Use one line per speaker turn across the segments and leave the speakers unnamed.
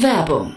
Werbung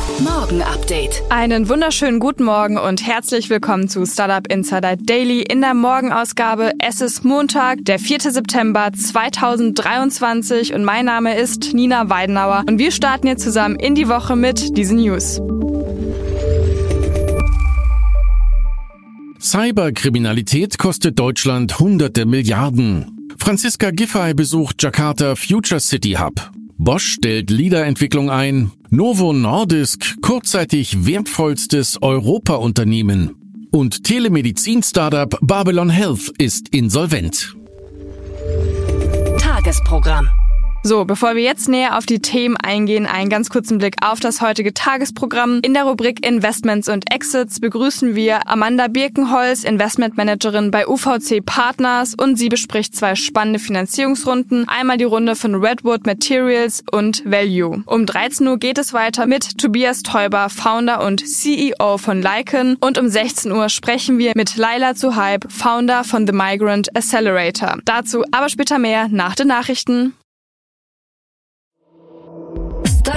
Morgen Update.
Einen wunderschönen guten Morgen und herzlich willkommen zu Startup Insider Daily in der Morgenausgabe. Es ist Montag, der 4. September 2023 und mein Name ist Nina Weidenauer und wir starten jetzt zusammen in die Woche mit diesen News.
Cyberkriminalität kostet Deutschland hunderte Milliarden. Franziska Giffey besucht Jakarta Future City Hub. Bosch stellt Leader-Entwicklung ein. Novo Nordisk kurzzeitig wertvollstes Europa-Unternehmen. Und Telemedizin-Startup Babylon Health ist insolvent.
Tagesprogramm.
So, bevor wir jetzt näher auf die Themen eingehen, einen ganz kurzen Blick auf das heutige Tagesprogramm. In der Rubrik Investments und Exits begrüßen wir Amanda Birkenholz, Investmentmanagerin bei UVC Partners und sie bespricht zwei spannende Finanzierungsrunden. Einmal die Runde von Redwood Materials und Value. Um 13 Uhr geht es weiter mit Tobias Teuber, Founder und CEO von Lycan und um 16 Uhr sprechen wir mit Laila Zuhaib, Founder von The Migrant Accelerator. Dazu aber später mehr nach den Nachrichten.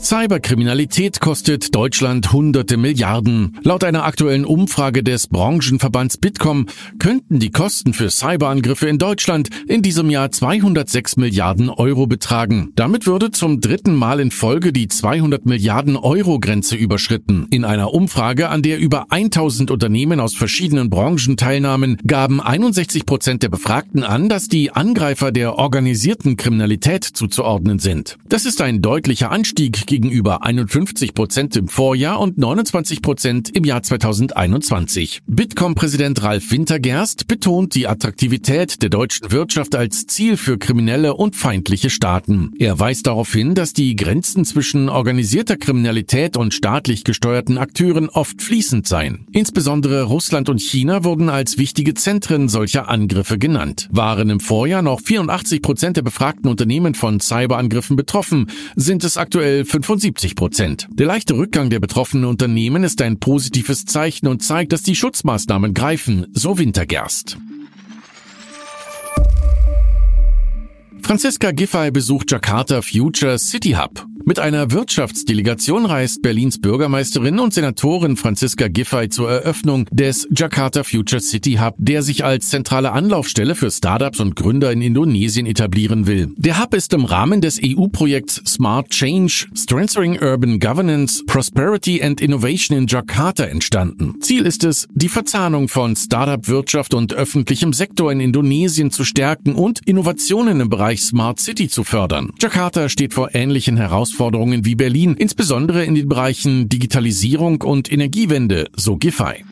Cyberkriminalität kostet Deutschland hunderte Milliarden. Laut einer aktuellen Umfrage des Branchenverbands Bitkom könnten die Kosten für Cyberangriffe in Deutschland in diesem Jahr 206 Milliarden Euro betragen. Damit würde zum dritten Mal in Folge die 200 Milliarden Euro Grenze überschritten. In einer Umfrage, an der über 1000 Unternehmen aus verschiedenen Branchen teilnahmen, gaben 61 Prozent der Befragten an, dass die Angreifer der organisierten Kriminalität zuzuordnen sind. Das ist ein deutlicher Anstieg gegenüber 51 Prozent im Vorjahr und 29 Prozent im Jahr 2021. Bitkom-Präsident Ralf Wintergerst betont die Attraktivität der deutschen Wirtschaft als Ziel für kriminelle und feindliche Staaten. Er weist darauf hin, dass die Grenzen zwischen organisierter Kriminalität und staatlich gesteuerten Akteuren oft fließend seien. Insbesondere Russland und China wurden als wichtige Zentren solcher Angriffe genannt. Waren im Vorjahr noch 84 Prozent der befragten Unternehmen von Cyberangriffen betroffen, sind es aktuell 75 Prozent. Der leichte Rückgang der betroffenen Unternehmen ist ein positives Zeichen und zeigt, dass die Schutzmaßnahmen greifen, so Wintergerst. Franziska Giffey besucht Jakarta Future City Hub. Mit einer Wirtschaftsdelegation reist Berlins Bürgermeisterin und Senatorin Franziska Giffey zur Eröffnung des Jakarta Future City Hub, der sich als zentrale Anlaufstelle für Startups und Gründer in Indonesien etablieren will. Der Hub ist im Rahmen des EU-Projekts Smart Change, Strengthening Urban Governance, Prosperity and Innovation in Jakarta entstanden. Ziel ist es, die Verzahnung von Startup-Wirtschaft und öffentlichem Sektor in Indonesien zu stärken und Innovationen im Bereich Smart City zu fördern. Jakarta steht vor ähnlichen Herausforderungen Herausforderungen wie Berlin, insbesondere in den Bereichen Digitalisierung und Energiewende, so Giffey.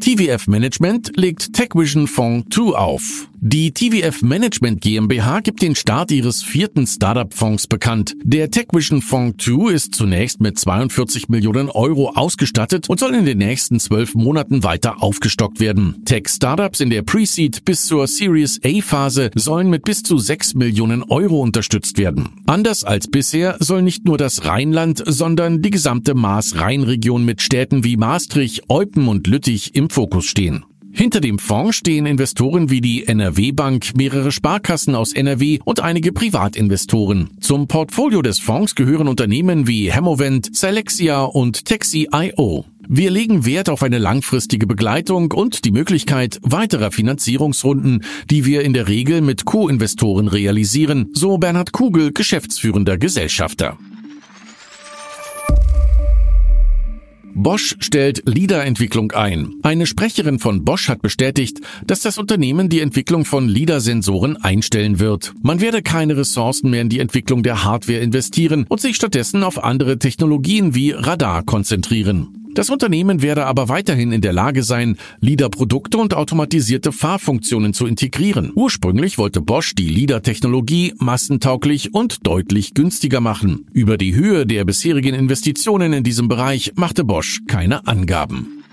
TVF Management legt TechVision Fonds 2 auf. Die TVF Management GmbH gibt den Start ihres vierten Startup-Fonds bekannt. Der TechVision Fonds 2 ist zunächst mit 42 Millionen Euro ausgestattet und soll in den nächsten zwölf Monaten weiter aufgestockt werden. Tech-Startups in der Pre-Seed bis zur Series A-Phase sollen mit bis zu 6 Millionen Euro unterstützt werden. Anders als bisher soll nicht nur das Rheinland, sondern die gesamte Maas-Rhein-Region mit Städten wie Maastricht, Eupen und Lüttich im Fokus stehen. Hinter dem Fonds stehen Investoren wie die NRW Bank, mehrere Sparkassen aus NRW und einige Privatinvestoren. Zum Portfolio des Fonds gehören Unternehmen wie Hemovent, Selexia und Taxi.io. Wir legen Wert auf eine langfristige Begleitung und die Möglichkeit weiterer Finanzierungsrunden, die wir in der Regel mit Co-Investoren realisieren, so Bernhard Kugel, geschäftsführender Gesellschafter. Bosch stellt LIDAR-Entwicklung ein. Eine Sprecherin von Bosch hat bestätigt, dass das Unternehmen die Entwicklung von LIDAR-Sensoren einstellen wird. Man werde keine Ressourcen mehr in die Entwicklung der Hardware investieren und sich stattdessen auf andere Technologien wie Radar konzentrieren. Das Unternehmen werde aber weiterhin in der Lage sein, LIDAR-Produkte und automatisierte Fahrfunktionen zu integrieren. Ursprünglich wollte Bosch die LIDAR-Technologie massentauglich und deutlich günstiger machen. Über die Höhe der bisherigen Investitionen in diesem Bereich machte Bosch keine Angaben.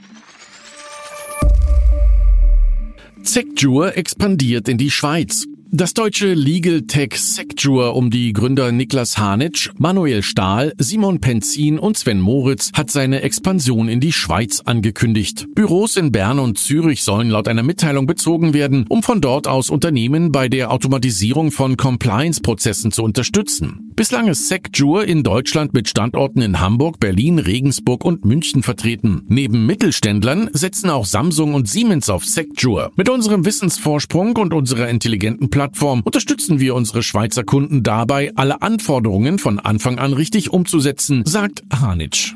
Secjur expandiert in die Schweiz. Das deutsche Legal Tech Secture um die Gründer Niklas Hanitsch, Manuel Stahl, Simon Penzin und Sven Moritz hat seine Expansion in die Schweiz angekündigt. Büros in Bern und Zürich sollen laut einer Mitteilung bezogen werden, um von dort aus Unternehmen bei der Automatisierung von Compliance-Prozessen zu unterstützen. Bislang ist Secjur in Deutschland mit Standorten in Hamburg, Berlin, Regensburg und München vertreten. Neben Mittelständlern setzen auch Samsung und Siemens auf Secjur. Mit unserem Wissensvorsprung und unserer intelligenten Plattform unterstützen wir unsere Schweizer Kunden dabei, alle Anforderungen von Anfang an richtig umzusetzen, sagt Hanitsch.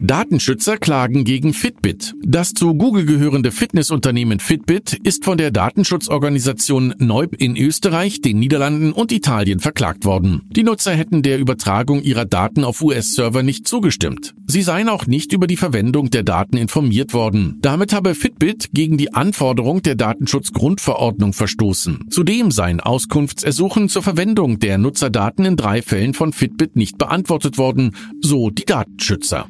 Datenschützer klagen gegen Fitbit. Das zu Google gehörende Fitnessunternehmen Fitbit ist von der Datenschutzorganisation Neub in Österreich, den Niederlanden und Italien verklagt worden. Die Nutzer hätten der Übertragung ihrer Daten auf US-Server nicht zugestimmt. Sie seien auch nicht über die Verwendung der Daten informiert worden. Damit habe Fitbit gegen die Anforderung der Datenschutzgrundverordnung verstoßen. Zudem seien Auskunftsersuchen zur Verwendung der Nutzerdaten in drei Fällen von Fitbit nicht beantwortet worden, so die Datenschützer.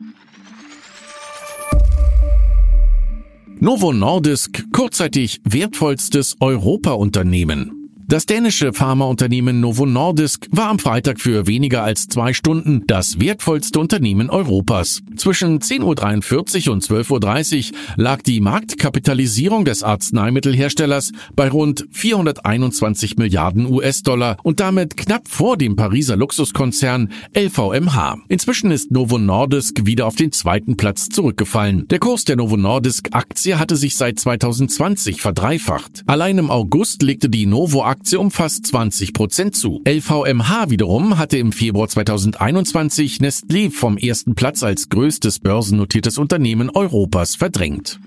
Novo Nordisk, kurzzeitig wertvollstes Europa-Unternehmen. Das dänische Pharmaunternehmen Novo Nordisk war am Freitag für weniger als zwei Stunden das wertvollste Unternehmen Europas. Zwischen 10.43 Uhr und 12.30 Uhr lag die Marktkapitalisierung des Arzneimittelherstellers bei rund 421 Milliarden US-Dollar und damit knapp vor dem Pariser Luxuskonzern LVMH. Inzwischen ist Novo Nordisk wieder auf den zweiten Platz zurückgefallen. Der Kurs der Novo Nordisk Aktie hatte sich seit 2020 verdreifacht. Allein im August legte die Novo Aktie um fast 20 Prozent zu. LVMH wiederum hatte im Februar 2021 Nestlé vom ersten Platz als größtes börsennotiertes Unternehmen Europas verdrängt.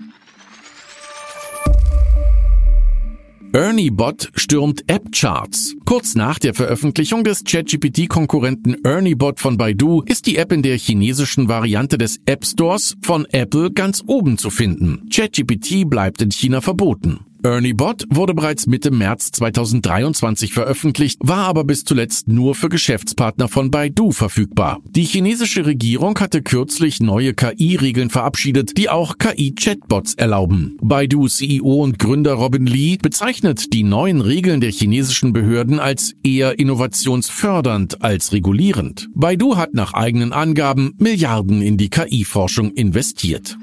ErnieBot stürmt App-Charts. Kurz nach der Veröffentlichung des ChatGPT-Konkurrenten ErnieBot von Baidu ist die App in der chinesischen Variante des App Stores von Apple ganz oben zu finden. ChatGPT bleibt in China verboten. Ernie Bot wurde bereits Mitte März 2023 veröffentlicht, war aber bis zuletzt nur für Geschäftspartner von Baidu verfügbar. Die chinesische Regierung hatte kürzlich neue KI-Regeln verabschiedet, die auch KI-Chatbots erlauben. Baidu CEO und Gründer Robin Lee bezeichnet die neuen Regeln der chinesischen Behörden als eher innovationsfördernd als regulierend. Baidu hat nach eigenen Angaben Milliarden in die KI-Forschung investiert.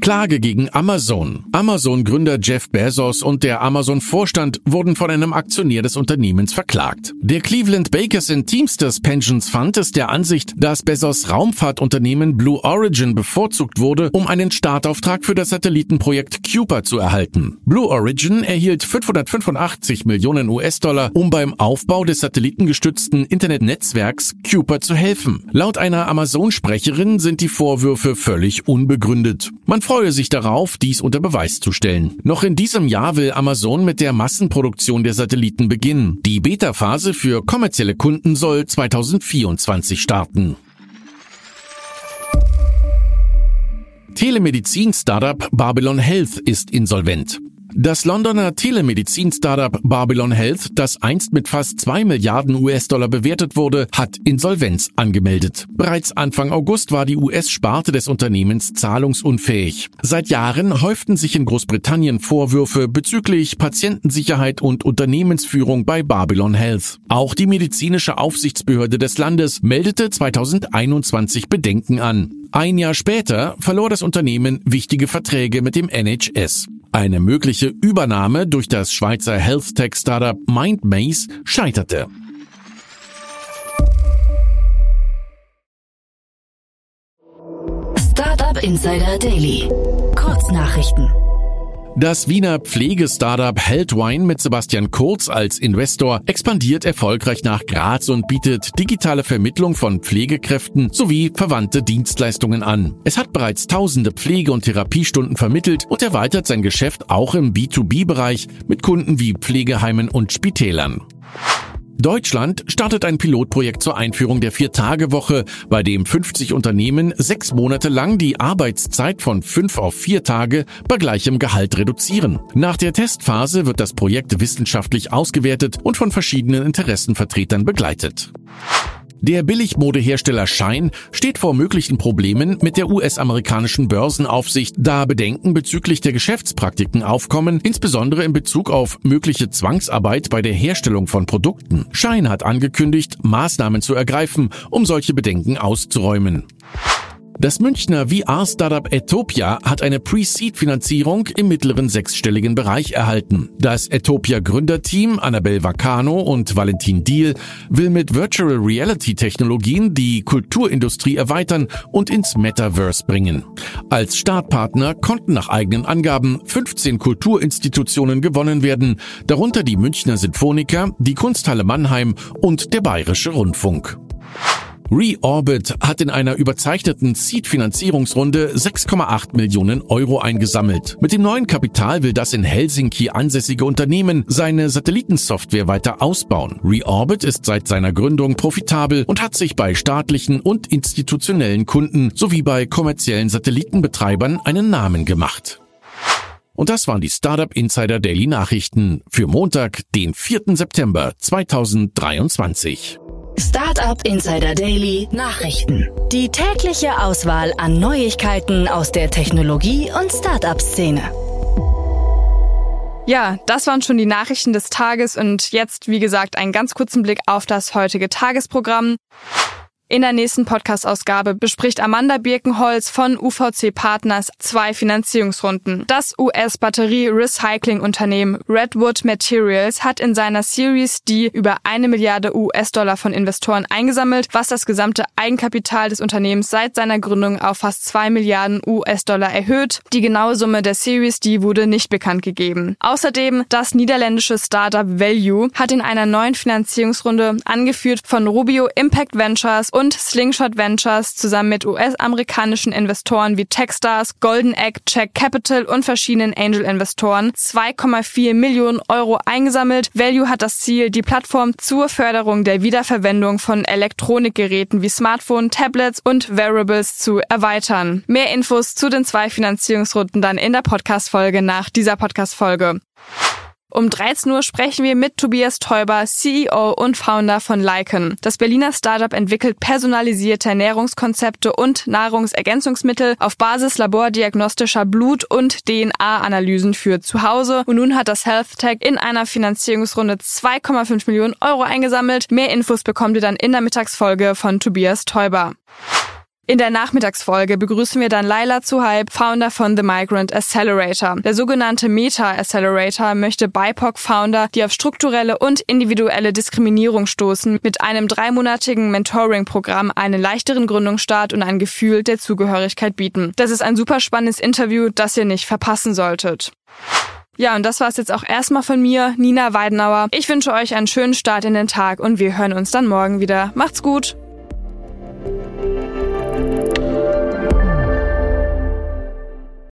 Klage gegen Amazon. Amazon-Gründer Jeff Bezos und der Amazon-Vorstand wurden von einem Aktionär des Unternehmens verklagt. Der Cleveland Bakers Teamsters Pensions Fund ist der Ansicht, dass Bezos Raumfahrtunternehmen Blue Origin bevorzugt wurde, um einen Startauftrag für das Satellitenprojekt Cuper zu erhalten. Blue Origin erhielt 585 Millionen US-Dollar, um beim Aufbau des satellitengestützten Internetnetzwerks Cuper zu helfen. Laut einer Amazon-Sprecherin sind die Vorwürfe völlig unbegründet. Man freue sich darauf, dies unter Beweis zu stellen. Noch in diesem Jahr will Amazon mit der Massenproduktion der Satelliten beginnen. Die Beta-Phase für kommerzielle Kunden soll 2024 starten. Telemedizin-Startup Babylon Health ist insolvent. Das Londoner Telemedizin-Startup Babylon Health, das einst mit fast zwei Milliarden US-Dollar bewertet wurde, hat Insolvenz angemeldet. Bereits Anfang August war die US-Sparte des Unternehmens zahlungsunfähig. Seit Jahren häuften sich in Großbritannien Vorwürfe bezüglich Patientensicherheit und Unternehmensführung bei Babylon Health. Auch die medizinische Aufsichtsbehörde des Landes meldete 2021 Bedenken an. Ein Jahr später verlor das Unternehmen wichtige Verträge mit dem NHS. Eine mögliche Übernahme durch das Schweizer Health Tech Startup MindMaze scheiterte.
Startup Insider Daily. Kurznachrichten.
Das Wiener Pflegestartup Heldwine mit Sebastian Kurz als Investor expandiert erfolgreich nach Graz und bietet digitale Vermittlung von Pflegekräften sowie verwandte Dienstleistungen an. Es hat bereits tausende Pflege- und Therapiestunden vermittelt und erweitert sein Geschäft auch im B2B-Bereich mit Kunden wie Pflegeheimen und Spitälern. Deutschland startet ein Pilotprojekt zur Einführung der Vier-Tage-Woche, bei dem 50 Unternehmen sechs Monate lang die Arbeitszeit von fünf auf vier Tage bei gleichem Gehalt reduzieren. Nach der Testphase wird das Projekt wissenschaftlich ausgewertet und von verschiedenen Interessenvertretern begleitet. Der Billigmodehersteller Shine steht vor möglichen Problemen mit der US-amerikanischen Börsenaufsicht, da Bedenken bezüglich der Geschäftspraktiken aufkommen, insbesondere in Bezug auf mögliche Zwangsarbeit bei der Herstellung von Produkten. Shine hat angekündigt, Maßnahmen zu ergreifen, um solche Bedenken auszuräumen. Das Münchner VR-Startup Etopia hat eine Pre-Seed-Finanzierung im mittleren sechsstelligen Bereich erhalten. Das Etopia-Gründerteam Annabel Vacano und Valentin Diel will mit Virtual Reality-Technologien die Kulturindustrie erweitern und ins Metaverse bringen. Als Startpartner konnten nach eigenen Angaben 15 Kulturinstitutionen gewonnen werden, darunter die Münchner Sinfoniker, die Kunsthalle Mannheim und der Bayerische Rundfunk. Reorbit hat in einer überzeichneten Seed-Finanzierungsrunde 6,8 Millionen Euro eingesammelt. Mit dem neuen Kapital will das in Helsinki ansässige Unternehmen seine Satellitensoftware weiter ausbauen. Reorbit ist seit seiner Gründung profitabel und hat sich bei staatlichen und institutionellen Kunden sowie bei kommerziellen Satellitenbetreibern einen Namen gemacht. Und das waren die Startup Insider Daily Nachrichten für Montag, den 4. September 2023.
Startup Insider Daily Nachrichten. Die tägliche Auswahl an Neuigkeiten aus der Technologie- und Startup-Szene.
Ja, das waren schon die Nachrichten des Tages und jetzt, wie gesagt, einen ganz kurzen Blick auf das heutige Tagesprogramm. In der nächsten Podcast-Ausgabe bespricht Amanda Birkenholz von UVC Partners zwei Finanzierungsrunden. Das US-Batterie-Recycling-Unternehmen Redwood Materials hat in seiner Series D über eine Milliarde US-Dollar von Investoren eingesammelt, was das gesamte Eigenkapital des Unternehmens seit seiner Gründung auf fast zwei Milliarden US-Dollar erhöht. Die genaue Summe der Series D wurde nicht bekannt gegeben. Außerdem das niederländische Startup Value hat in einer neuen Finanzierungsrunde, angeführt von Rubio Impact Ventures und Slingshot Ventures zusammen mit US-amerikanischen Investoren wie Techstars, Golden Egg, Check Capital und verschiedenen Angel-Investoren 2,4 Millionen Euro eingesammelt. Value hat das Ziel, die Plattform zur Förderung der Wiederverwendung von Elektronikgeräten wie Smartphone, Tablets und Wearables zu erweitern. Mehr Infos zu den zwei Finanzierungsrunden dann in der Podcast-Folge nach dieser Podcast-Folge. Um 13 Uhr sprechen wir mit Tobias Teuber, CEO und Founder von Lycan. Das Berliner Startup entwickelt personalisierte Ernährungskonzepte und Nahrungsergänzungsmittel auf Basis labordiagnostischer Blut- und DNA-Analysen für zu Hause. Und nun hat das Health Tech in einer Finanzierungsrunde 2,5 Millionen Euro eingesammelt. Mehr Infos bekommt ihr dann in der Mittagsfolge von Tobias Teuber. In der Nachmittagsfolge begrüßen wir dann Laila Zuhaib, Founder von The Migrant Accelerator. Der sogenannte Meta Accelerator möchte BIPOC-Founder, die auf strukturelle und individuelle Diskriminierung stoßen, mit einem dreimonatigen Mentoring-Programm einen leichteren Gründungsstart und ein Gefühl der Zugehörigkeit bieten. Das ist ein super spannendes Interview, das ihr nicht verpassen solltet. Ja, und das war's jetzt auch erstmal von mir, Nina Weidenauer. Ich wünsche euch einen schönen Start in den Tag und wir hören uns dann morgen wieder. Macht's gut!